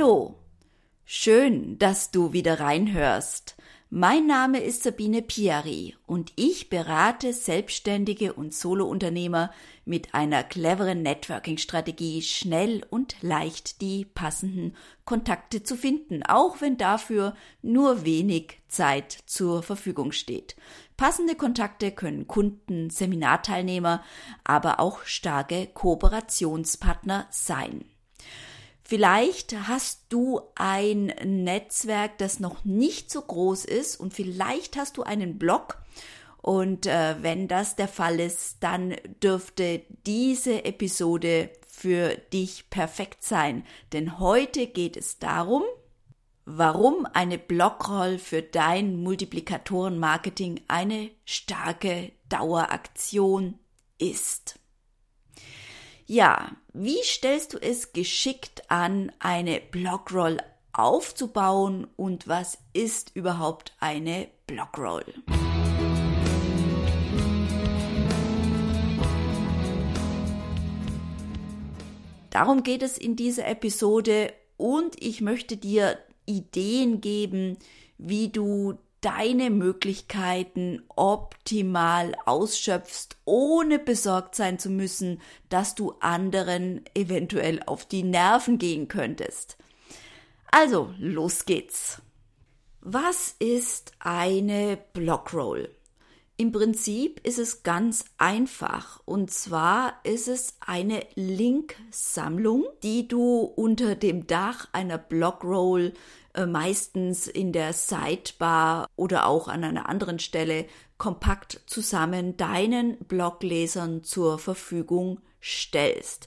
Hallo, schön, dass du wieder reinhörst. Mein Name ist Sabine Piari und ich berate Selbstständige und Solounternehmer mit einer cleveren Networking-Strategie schnell und leicht die passenden Kontakte zu finden, auch wenn dafür nur wenig Zeit zur Verfügung steht. Passende Kontakte können Kunden, Seminarteilnehmer, aber auch starke Kooperationspartner sein. Vielleicht hast du ein Netzwerk, das noch nicht so groß ist und vielleicht hast du einen Blog. Und äh, wenn das der Fall ist, dann dürfte diese Episode für dich perfekt sein. Denn heute geht es darum, warum eine Blogroll für dein Multiplikatorenmarketing eine starke Daueraktion ist. Ja, wie stellst du es geschickt an, eine Blogroll aufzubauen und was ist überhaupt eine Blogroll? Darum geht es in dieser Episode und ich möchte dir Ideen geben, wie du deine Möglichkeiten optimal ausschöpfst, ohne besorgt sein zu müssen, dass du anderen eventuell auf die Nerven gehen könntest. Also, los geht's. Was ist eine Blockroll? Im Prinzip ist es ganz einfach. Und zwar ist es eine Linksammlung, die du unter dem Dach einer Blockroll äh, meistens in der Sidebar oder auch an einer anderen Stelle kompakt zusammen deinen Bloglesern zur Verfügung stellst.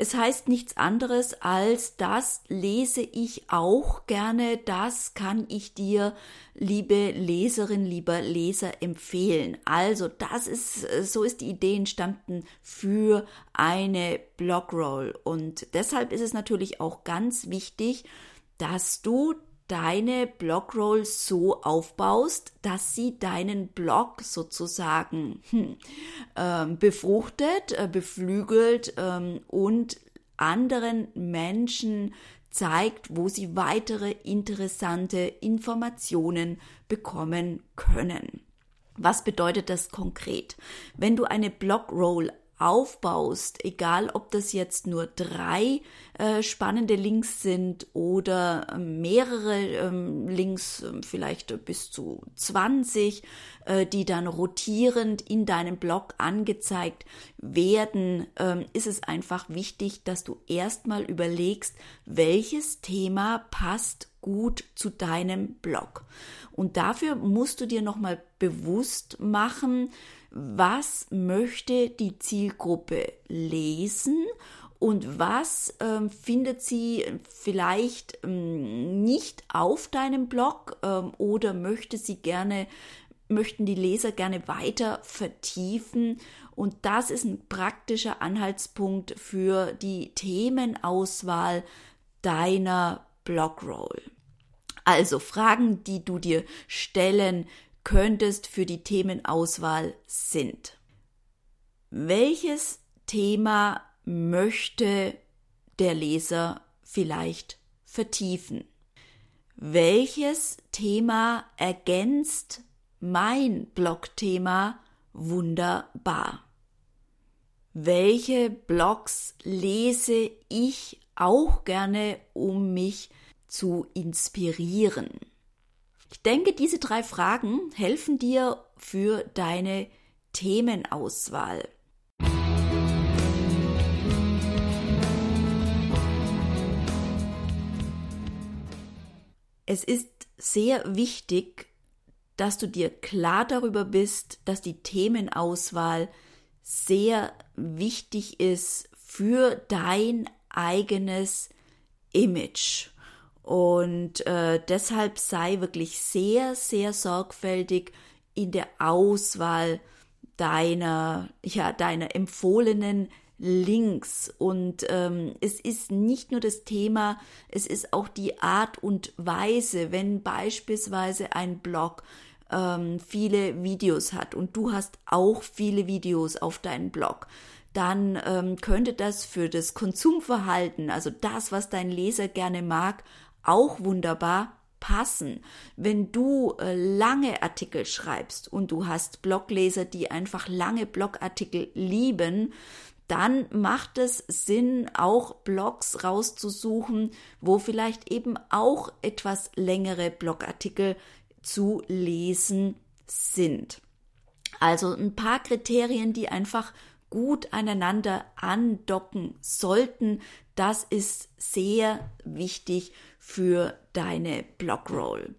Es heißt nichts anderes als, das lese ich auch gerne, das kann ich dir, liebe Leserin, lieber Leser, empfehlen. Also, das ist, so ist die Idee entstanden für eine Blogroll. Und deshalb ist es natürlich auch ganz wichtig, dass du deine Blogroll so aufbaust, dass sie deinen Blog sozusagen hm, ähm, befruchtet, äh, beflügelt ähm, und anderen Menschen zeigt, wo sie weitere interessante Informationen bekommen können. Was bedeutet das konkret? Wenn du eine Blogroll aufbaust, egal ob das jetzt nur drei äh, spannende Links sind oder äh, mehrere ähm, Links, äh, vielleicht bis zu 20, äh, die dann rotierend in deinem Blog angezeigt werden, ähm, ist es einfach wichtig, dass du erstmal überlegst, welches Thema passt gut zu deinem Blog. Und dafür musst du dir nochmal bewusst machen, was möchte die Zielgruppe lesen und was ähm, findet sie vielleicht ähm, nicht auf deinem Blog ähm, oder möchte sie gerne möchten die Leser gerne weiter vertiefen und das ist ein praktischer Anhaltspunkt für die Themenauswahl deiner Blogroll. Also Fragen, die du dir stellen könntest für die Themenauswahl sind. Welches Thema möchte der Leser vielleicht vertiefen? Welches Thema ergänzt mein Blogthema wunderbar? Welche Blogs lese ich auch gerne, um mich zu inspirieren? Ich denke, diese drei Fragen helfen dir für deine Themenauswahl. Es ist sehr wichtig, dass du dir klar darüber bist, dass die Themenauswahl sehr wichtig ist für dein eigenes Image. Und äh, deshalb sei wirklich sehr, sehr sorgfältig in der Auswahl deiner, ja, deiner empfohlenen Links. Und ähm, es ist nicht nur das Thema, es ist auch die Art und Weise, wenn beispielsweise ein Blog ähm, viele Videos hat und du hast auch viele Videos auf deinem Blog dann ähm, könnte das für das Konsumverhalten, also das, was dein Leser gerne mag, auch wunderbar passen. Wenn du äh, lange Artikel schreibst und du hast Blogleser, die einfach lange Blogartikel lieben, dann macht es Sinn, auch Blogs rauszusuchen, wo vielleicht eben auch etwas längere Blogartikel zu lesen sind. Also ein paar Kriterien, die einfach gut aneinander andocken sollten. Das ist sehr wichtig für deine Blogroll.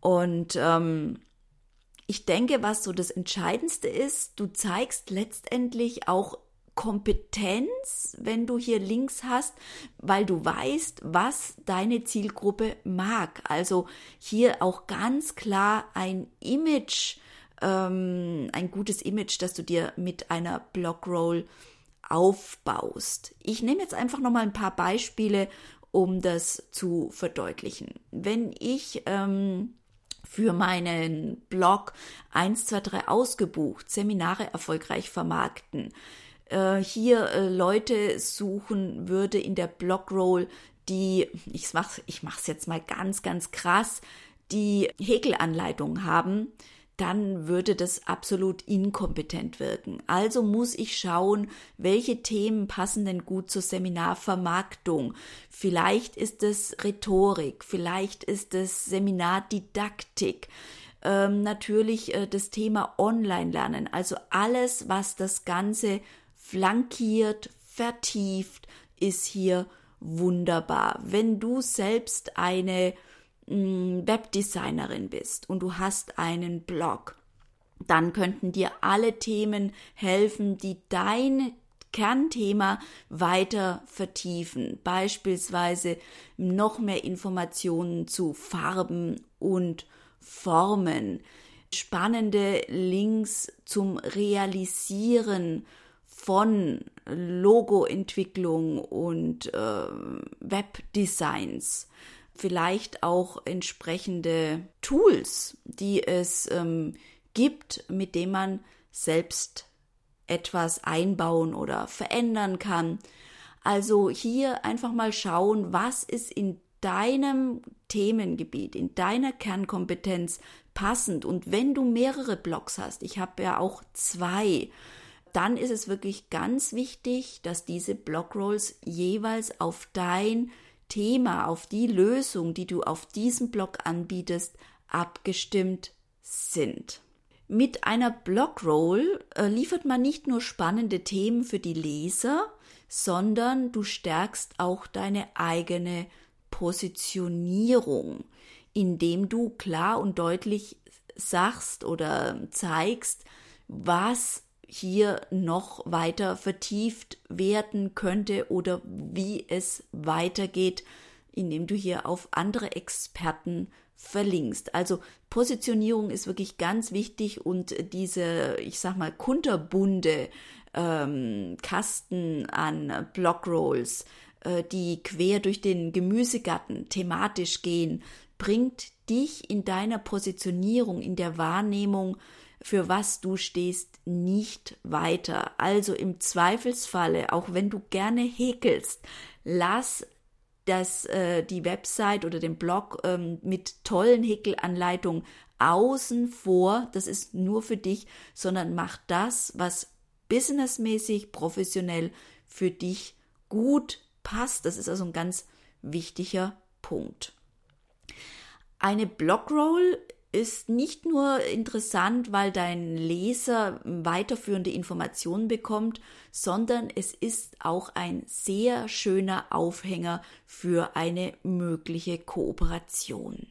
Und ähm, ich denke, was so das Entscheidendste ist, du zeigst letztendlich auch Kompetenz, wenn du hier Links hast, weil du weißt, was deine Zielgruppe mag. Also hier auch ganz klar ein Image, ähm, ein gutes Image, das du dir mit einer Blogroll aufbaust. Ich nehme jetzt einfach noch mal ein paar Beispiele, um das zu verdeutlichen. Wenn ich ähm, für meinen Blog 123 ausgebucht, Seminare erfolgreich vermarkten, äh, hier äh, Leute suchen würde in der Blogroll, die, ich mach's, ich mach's jetzt mal ganz, ganz krass, die Häkelanleitung haben, dann würde das absolut inkompetent wirken. Also muss ich schauen, welche Themen passen denn gut zur Seminarvermarktung. Vielleicht ist es Rhetorik, vielleicht ist es Seminardidaktik. Ähm, natürlich äh, das Thema Online-Lernen, also alles, was das Ganze flankiert, vertieft, ist hier wunderbar. Wenn du selbst eine Webdesignerin bist und du hast einen Blog, dann könnten dir alle Themen helfen, die dein Kernthema weiter vertiefen. Beispielsweise noch mehr Informationen zu Farben und Formen, spannende Links zum Realisieren von Logoentwicklung und äh, Webdesigns, vielleicht auch entsprechende Tools, die es ähm, gibt, mit denen man selbst etwas einbauen oder verändern kann. Also hier einfach mal schauen, was ist in deinem Themengebiet, in deiner Kernkompetenz passend. Und wenn du mehrere Blogs hast, ich habe ja auch zwei, dann ist es wirklich ganz wichtig, dass diese Blogrolls jeweils auf dein Thema, auf die Lösung, die du auf diesem Blog anbietest, abgestimmt sind. Mit einer Blogroll äh, liefert man nicht nur spannende Themen für die Leser, sondern du stärkst auch deine eigene Positionierung, indem du klar und deutlich sagst oder zeigst, was hier noch weiter vertieft werden könnte oder wie es weitergeht, indem du hier auf andere Experten verlinkst. Also Positionierung ist wirklich ganz wichtig und diese, ich sag mal, kunterbunde ähm, Kasten an Blogrolls, äh, die quer durch den Gemüsegarten thematisch gehen, bringt dich in deiner Positionierung, in der Wahrnehmung für was du stehst, nicht weiter. Also im Zweifelsfalle, auch wenn du gerne häkelst, lass das, äh, die Website oder den Blog ähm, mit tollen Häkelanleitungen außen vor. Das ist nur für dich, sondern mach das, was businessmäßig, professionell für dich gut passt. Das ist also ein ganz wichtiger Punkt. Eine Blogroll ist nicht nur interessant, weil dein Leser weiterführende Informationen bekommt, sondern es ist auch ein sehr schöner Aufhänger für eine mögliche Kooperation.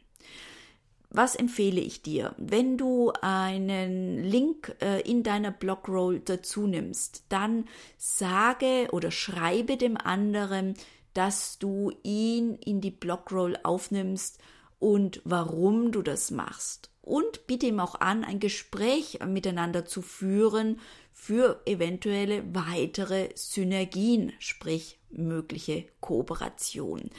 Was empfehle ich dir? Wenn du einen Link äh, in deiner Blogroll dazu nimmst, dann sage oder schreibe dem anderen, dass du ihn in die Blogroll aufnimmst und warum du das machst. Und biete ihm auch an, ein Gespräch miteinander zu führen für eventuelle weitere Synergien, sprich mögliche Kooperation.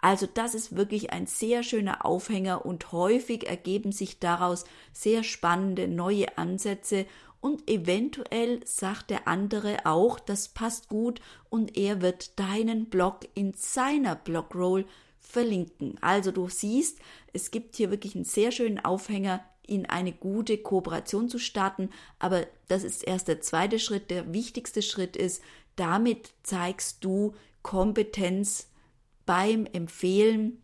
Also das ist wirklich ein sehr schöner Aufhänger und häufig ergeben sich daraus sehr spannende neue Ansätze und eventuell sagt der andere auch, das passt gut und er wird deinen Blog in seiner Blogroll verlinken. Also du siehst, es gibt hier wirklich einen sehr schönen Aufhänger, in eine gute Kooperation zu starten, aber das ist erst der zweite Schritt. Der wichtigste Schritt ist, damit zeigst du Kompetenz beim Empfehlen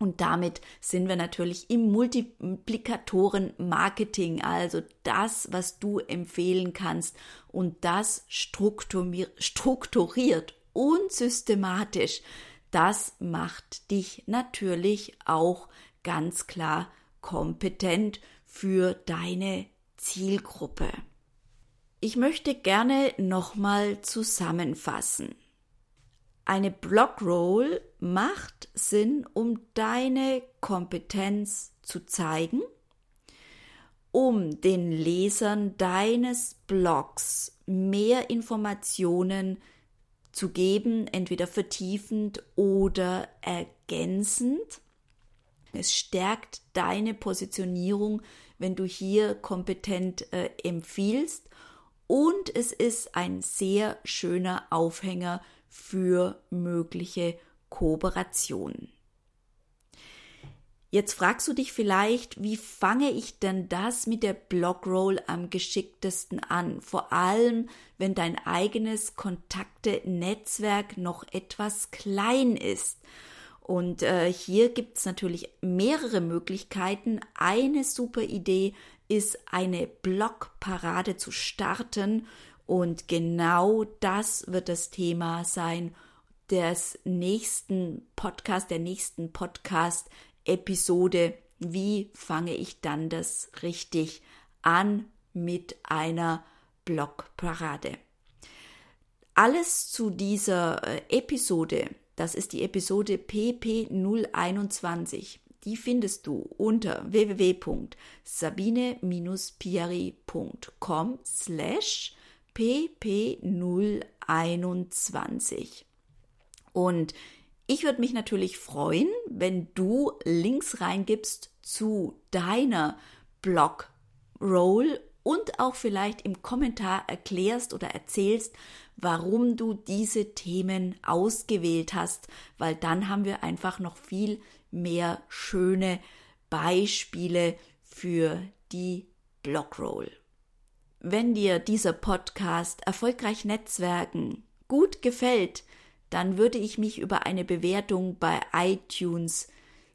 und damit sind wir natürlich im Multiplikatoren-Marketing, also das, was du empfehlen kannst und das strukturiert und systematisch, das macht dich natürlich auch ganz klar kompetent für deine Zielgruppe. Ich möchte gerne nochmal zusammenfassen. Eine Blogroll macht Sinn, um deine Kompetenz zu zeigen, um den Lesern deines Blogs mehr Informationen zu geben, entweder vertiefend oder ergänzend. Es stärkt deine Positionierung, wenn du hier kompetent äh, empfiehlst. Und es ist ein sehr schöner Aufhänger für mögliche Kooperationen. Jetzt fragst du dich vielleicht, wie fange ich denn das mit der Blogroll am geschicktesten an? Vor allem, wenn dein eigenes Kontakte-Netzwerk noch etwas klein ist. Und äh, hier gibt es natürlich mehrere Möglichkeiten. Eine super Idee ist, eine Blogparade zu starten und genau das wird das Thema sein des nächsten Podcast, der nächsten Podcast-Episode. Wie fange ich dann das richtig an mit einer Blogparade? Alles zu dieser äh, Episode, das ist die Episode PP021. Die findest du unter www.sabine-piari.com slash PP021. Und ich würde mich natürlich freuen, wenn du Links reingibst zu deiner Blog-Roll und auch vielleicht im Kommentar erklärst oder erzählst, warum du diese Themen ausgewählt hast, weil dann haben wir einfach noch viel mehr schöne Beispiele für die Blogroll. Wenn dir dieser Podcast Erfolgreich Netzwerken gut gefällt, dann würde ich mich über eine Bewertung bei iTunes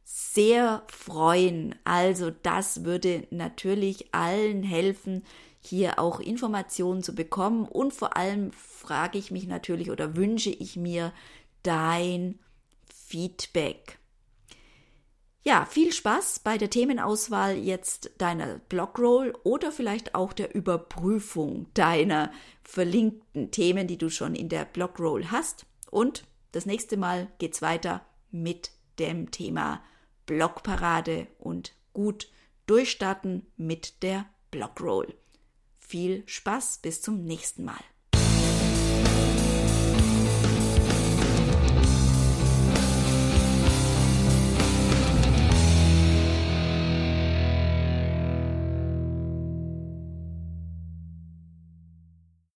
sehr freuen. Also das würde natürlich allen helfen, hier auch Informationen zu bekommen. Und vor allem frage ich mich natürlich oder wünsche ich mir dein Feedback. Ja, viel Spaß bei der Themenauswahl jetzt deiner Blogroll oder vielleicht auch der Überprüfung deiner verlinkten Themen, die du schon in der Blogroll hast. Und das nächste Mal geht's weiter mit dem Thema Blogparade und gut durchstarten mit der Blogroll. Viel Spaß, bis zum nächsten Mal.